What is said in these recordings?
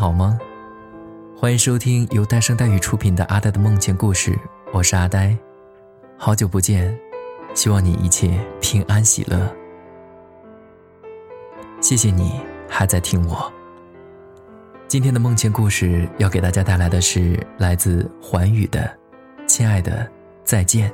好吗？欢迎收听由呆声带语出品的《阿呆的梦见故事》，我是阿呆，好久不见，希望你一切平安喜乐。谢谢你还在听我。今天的梦见故事要给大家带来的是来自环宇的《亲爱的再见》。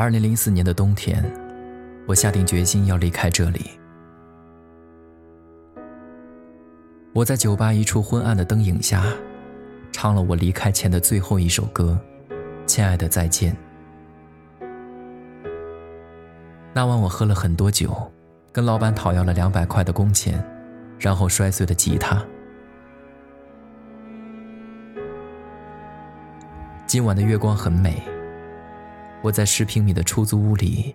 二零零四年的冬天，我下定决心要离开这里。我在酒吧一处昏暗的灯影下，唱了我离开前的最后一首歌，《亲爱的再见》。那晚我喝了很多酒，跟老板讨要了两百块的工钱，然后摔碎了吉他。今晚的月光很美。我在十平米的出租屋里，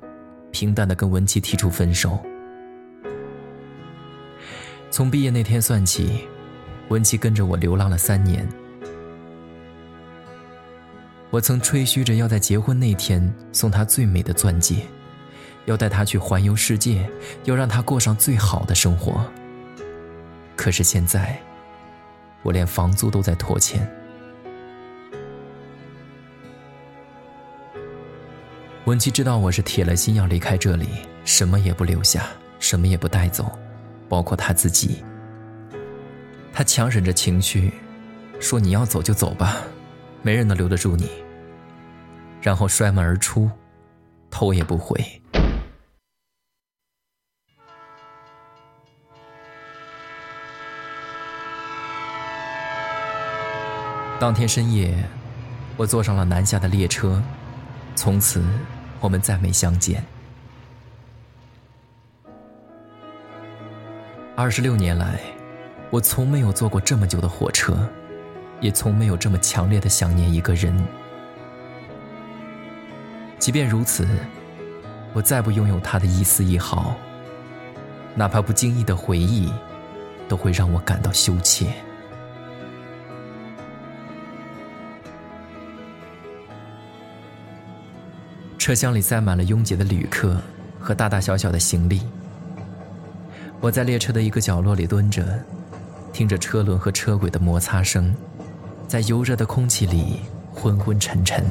平淡的跟文琪提出分手。从毕业那天算起，文琪跟着我流浪了三年。我曾吹嘘着要在结婚那天送她最美的钻戒，要带她去环游世界，要让她过上最好的生活。可是现在，我连房租都在拖欠。文琪知道我是铁了心要离开这里，什么也不留下，什么也不带走，包括他自己。他强忍着情绪，说：“你要走就走吧，没人能留得住你。”然后摔门而出，头也不回。当天深夜，我坐上了南下的列车，从此。我们再没相见。二十六年来，我从没有坐过这么久的火车，也从没有这么强烈的想念一个人。即便如此，我再不拥有他的一丝一毫，哪怕不经意的回忆，都会让我感到羞怯。车厢里塞满了拥挤的旅客和大大小小的行李。我在列车的一个角落里蹲着，听着车轮和车轨的摩擦声，在油热的空气里昏昏沉沉。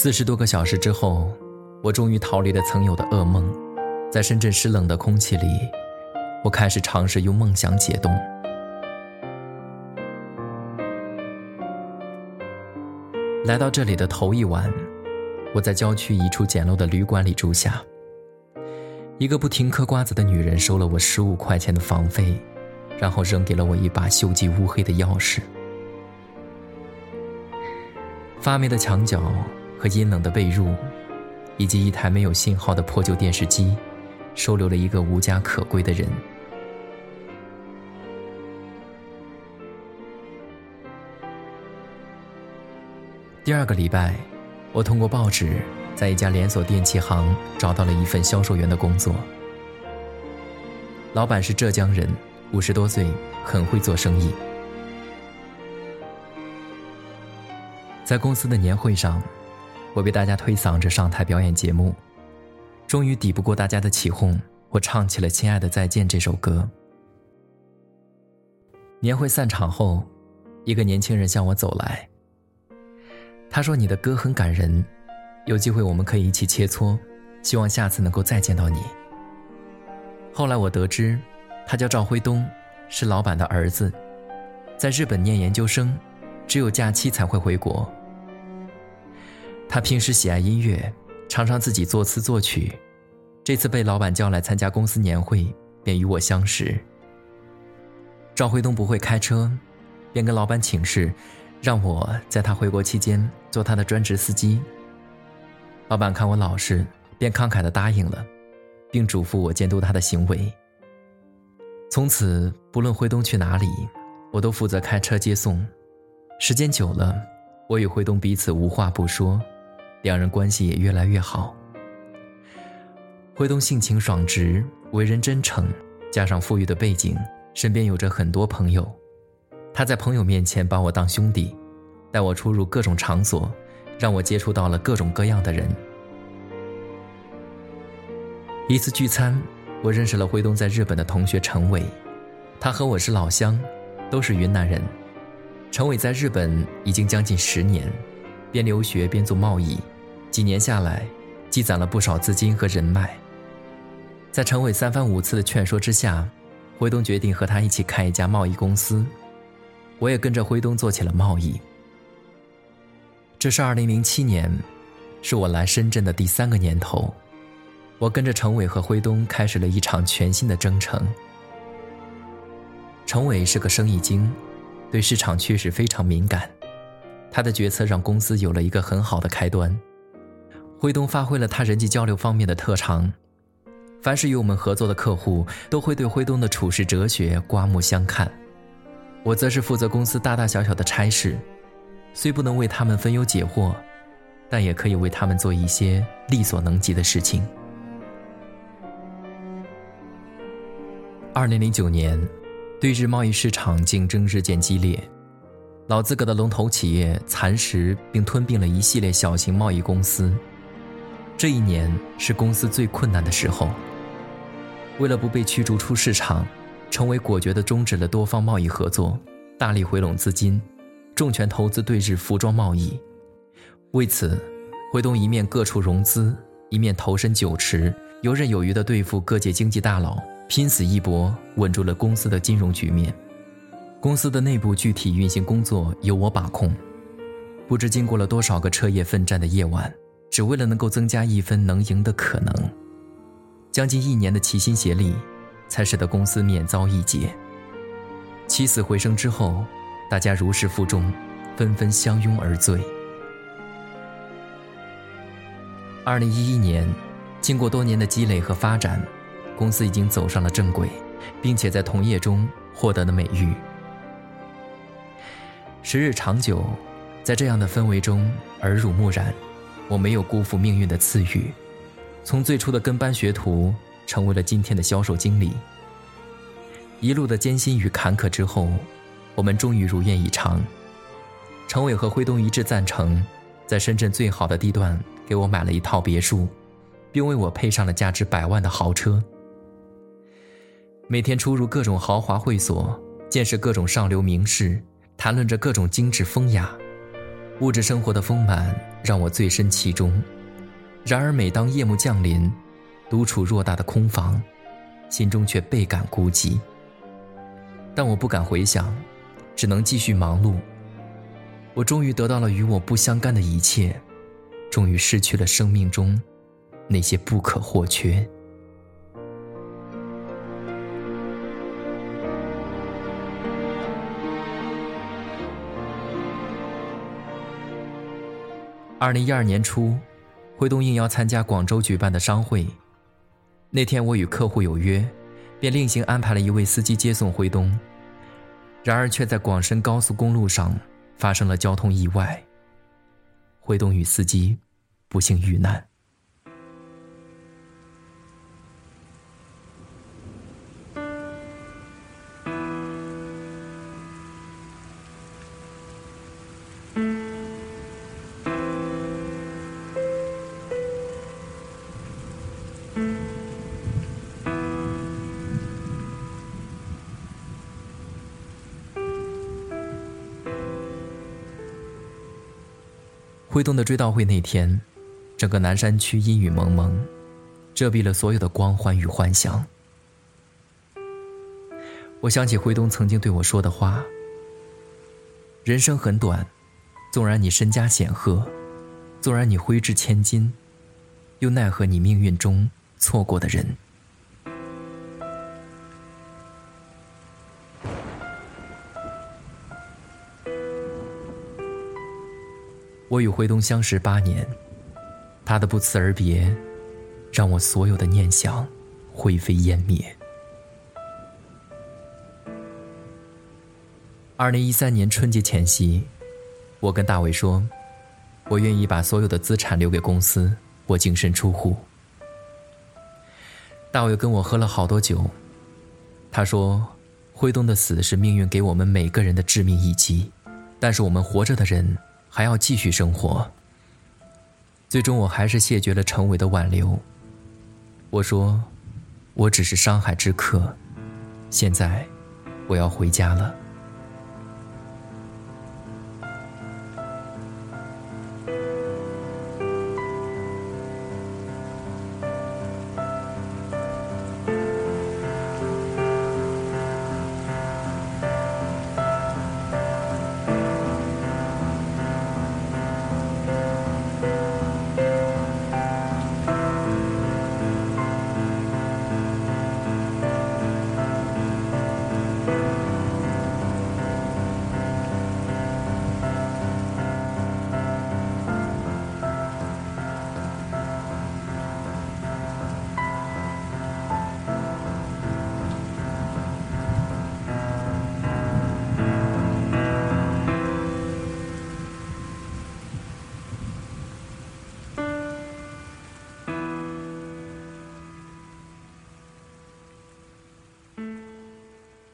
四十多个小时之后，我终于逃离了曾有的噩梦。在深圳湿冷的空气里，我开始尝试用梦想解冻。来到这里的头一晚，我在郊区一处简陋的旅馆里住下。一个不停嗑瓜子的女人收了我十五块钱的房费，然后扔给了我一把锈迹乌黑的钥匙。发霉的墙角。和阴冷的被褥，以及一台没有信号的破旧电视机，收留了一个无家可归的人。第二个礼拜，我通过报纸，在一家连锁电器行找到了一份销售员的工作。老板是浙江人，五十多岁，很会做生意。在公司的年会上。我被大家推搡着上台表演节目，终于抵不过大家的起哄，我唱起了《亲爱的再见》这首歌。年会散场后，一个年轻人向我走来，他说：“你的歌很感人，有机会我们可以一起切磋，希望下次能够再见到你。”后来我得知，他叫赵辉东，是老板的儿子，在日本念研究生，只有假期才会回国。他平时喜爱音乐，常常自己作词作曲。这次被老板叫来参加公司年会，便与我相识。赵辉东不会开车，便跟老板请示，让我在他回国期间做他的专职司机。老板看我老实，便慷慨地答应了，并嘱咐我监督他的行为。从此，不论辉东去哪里，我都负责开车接送。时间久了，我与辉东彼此无话不说，两人关系也越来越好。辉东性情爽直，为人真诚，加上富裕的背景，身边有着很多朋友。他在朋友面前把我当兄弟，带我出入各种场所，让我接触到了各种各样的人。一次聚餐，我认识了辉东在日本的同学陈伟，他和我是老乡，都是云南人。陈伟在日本已经将近十年，边留学边做贸易，几年下来，积攒了不少资金和人脉。在陈伟三番五次的劝说之下，辉东决定和他一起开一家贸易公司。我也跟着辉东做起了贸易。这是二零零七年，是我来深圳的第三个年头。我跟着程伟和辉东开始了一场全新的征程。程伟是个生意精，对市场趋势非常敏感，他的决策让公司有了一个很好的开端。辉东发挥了他人际交流方面的特长，凡是与我们合作的客户，都会对辉东的处事哲学刮目相看。我则是负责公司大大小小的差事，虽不能为他们分忧解惑，但也可以为他们做一些力所能及的事情。二零零九年，对日贸易市场竞争日渐激烈，老资格的龙头企业蚕食并吞并了一系列小型贸易公司。这一年是公司最困难的时候，为了不被驱逐出市场。成为果决地终止了多方贸易合作，大力回笼资金，重拳投资对日服装贸易。为此，辉东一面各处融资，一面投身酒池，游刃有余地对付各界经济大佬，拼死一搏，稳住了公司的金融局面。公司的内部具体运行工作由我把控，不知经过了多少个彻夜奋战的夜晚，只为了能够增加一分能赢的可能。将近一年的齐心协力。才使得公司免遭一劫。起死回生之后，大家如释负重，纷纷相拥而醉。二零一一年，经过多年的积累和发展，公司已经走上了正轨，并且在同业中获得了美誉。时日长久，在这样的氛围中耳濡目染，我没有辜负命运的赐予，从最初的跟班学徒。成为了今天的销售经理。一路的艰辛与坎坷之后，我们终于如愿以偿。程伟和辉东一致赞成，在深圳最好的地段给我买了一套别墅，并为我配上了价值百万的豪车。每天出入各种豪华会所，见识各种上流名士，谈论着各种精致风雅，物质生活的丰满让我醉身其中。然而每当夜幕降临，独处偌大的空房，心中却倍感孤寂。但我不敢回想，只能继续忙碌。我终于得到了与我不相干的一切，终于失去了生命中那些不可或缺。二零一二年初，辉东应邀参加广州举办的商会。那天我与客户有约，便另行安排了一位司机接送辉东。然而却在广深高速公路上发生了交通意外，辉东与司机不幸遇难。辉东的追悼会那天，整个南山区阴雨蒙蒙，遮蔽了所有的光环与幻想。我想起辉东曾经对我说的话：“人生很短，纵然你身家显赫，纵然你挥之千金，又奈何你命运中错过的人？”我与辉东相识八年，他的不辞而别，让我所有的念想灰飞烟灭。二零一三年春节前夕，我跟大伟说，我愿意把所有的资产留给公司，我净身出户。大伟跟我喝了好多酒，他说，辉东的死是命运给我们每个人的致命一击，但是我们活着的人。还要继续生活。最终，我还是谢绝了陈伟的挽留。我说：“我只是商海之客，现在我要回家了。”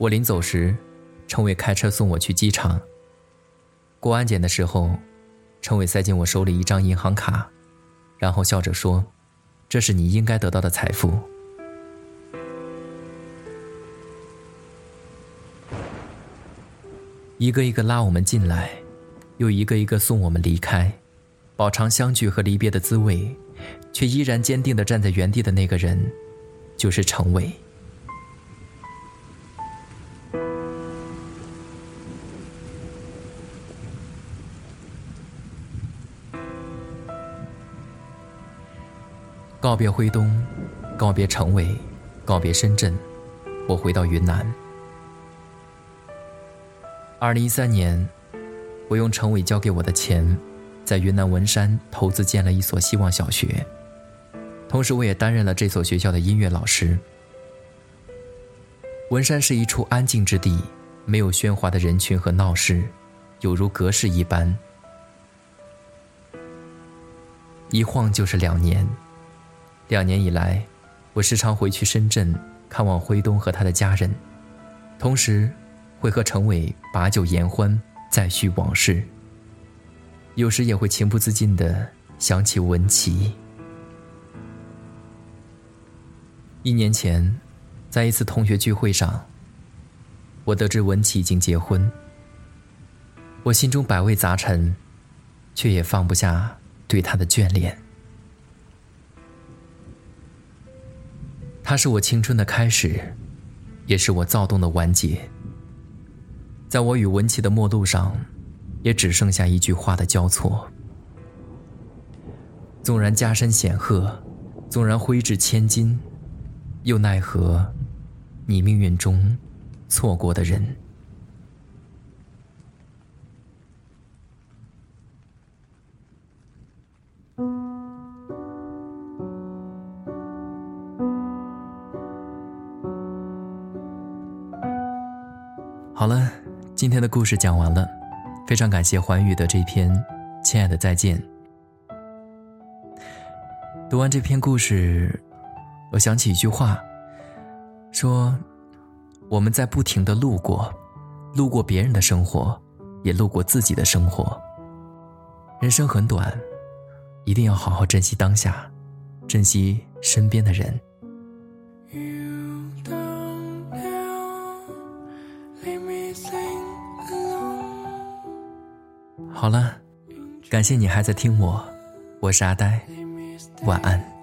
我临走时，陈伟开车送我去机场。过安检的时候，陈伟塞进我手里一张银行卡，然后笑着说：“这是你应该得到的财富。”一个一个拉我们进来，又一个一个送我们离开，饱尝相聚和离别的滋味，却依然坚定的站在原地的那个人，就是陈伟。告别辉东，告别成伟，告别深圳，我回到云南。二零一三年，我用成伟交给我的钱，在云南文山投资建了一所希望小学，同时我也担任了这所学校的音乐老师。文山是一处安静之地，没有喧哗的人群和闹市，有如隔世一般，一晃就是两年。两年以来，我时常回去深圳看望辉东和他的家人，同时会和陈伟把酒言欢，再叙往事。有时也会情不自禁地想起文琪。一年前，在一次同学聚会上，我得知文琪已经结婚，我心中百味杂陈，却也放不下对他的眷恋。它是我青春的开始，也是我躁动的完结。在我与文琪的陌路上，也只剩下一句话的交错。纵然家山显赫，纵然挥掷千金，又奈何你命运中错过的人？好了，今天的故事讲完了，非常感谢环宇的这篇《亲爱的再见》。读完这篇故事，我想起一句话，说：“我们在不停的路过，路过别人的生活，也路过自己的生活。人生很短，一定要好好珍惜当下，珍惜身边的人。”好了，感谢你还在听我，我是阿呆，晚安。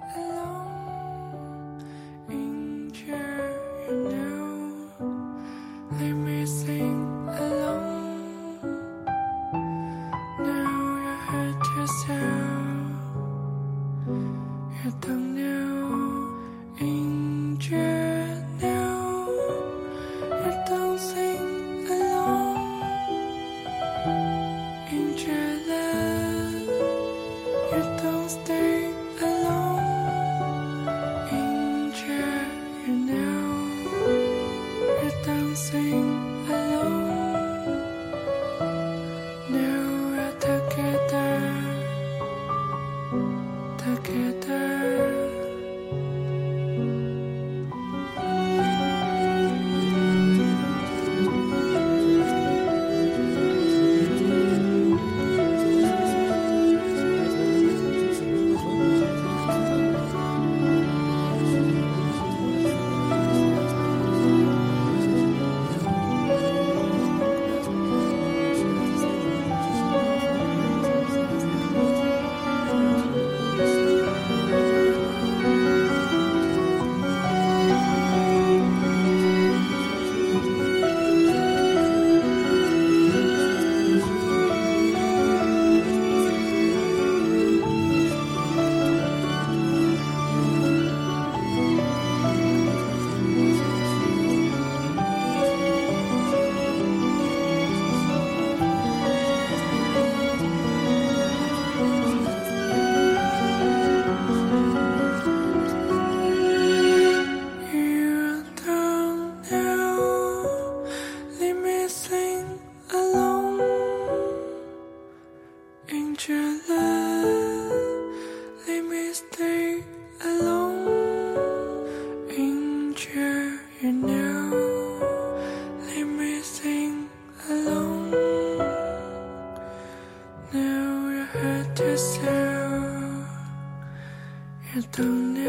也等鸟，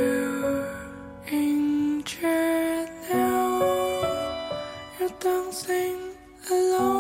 迎着鸟，也当 sing along。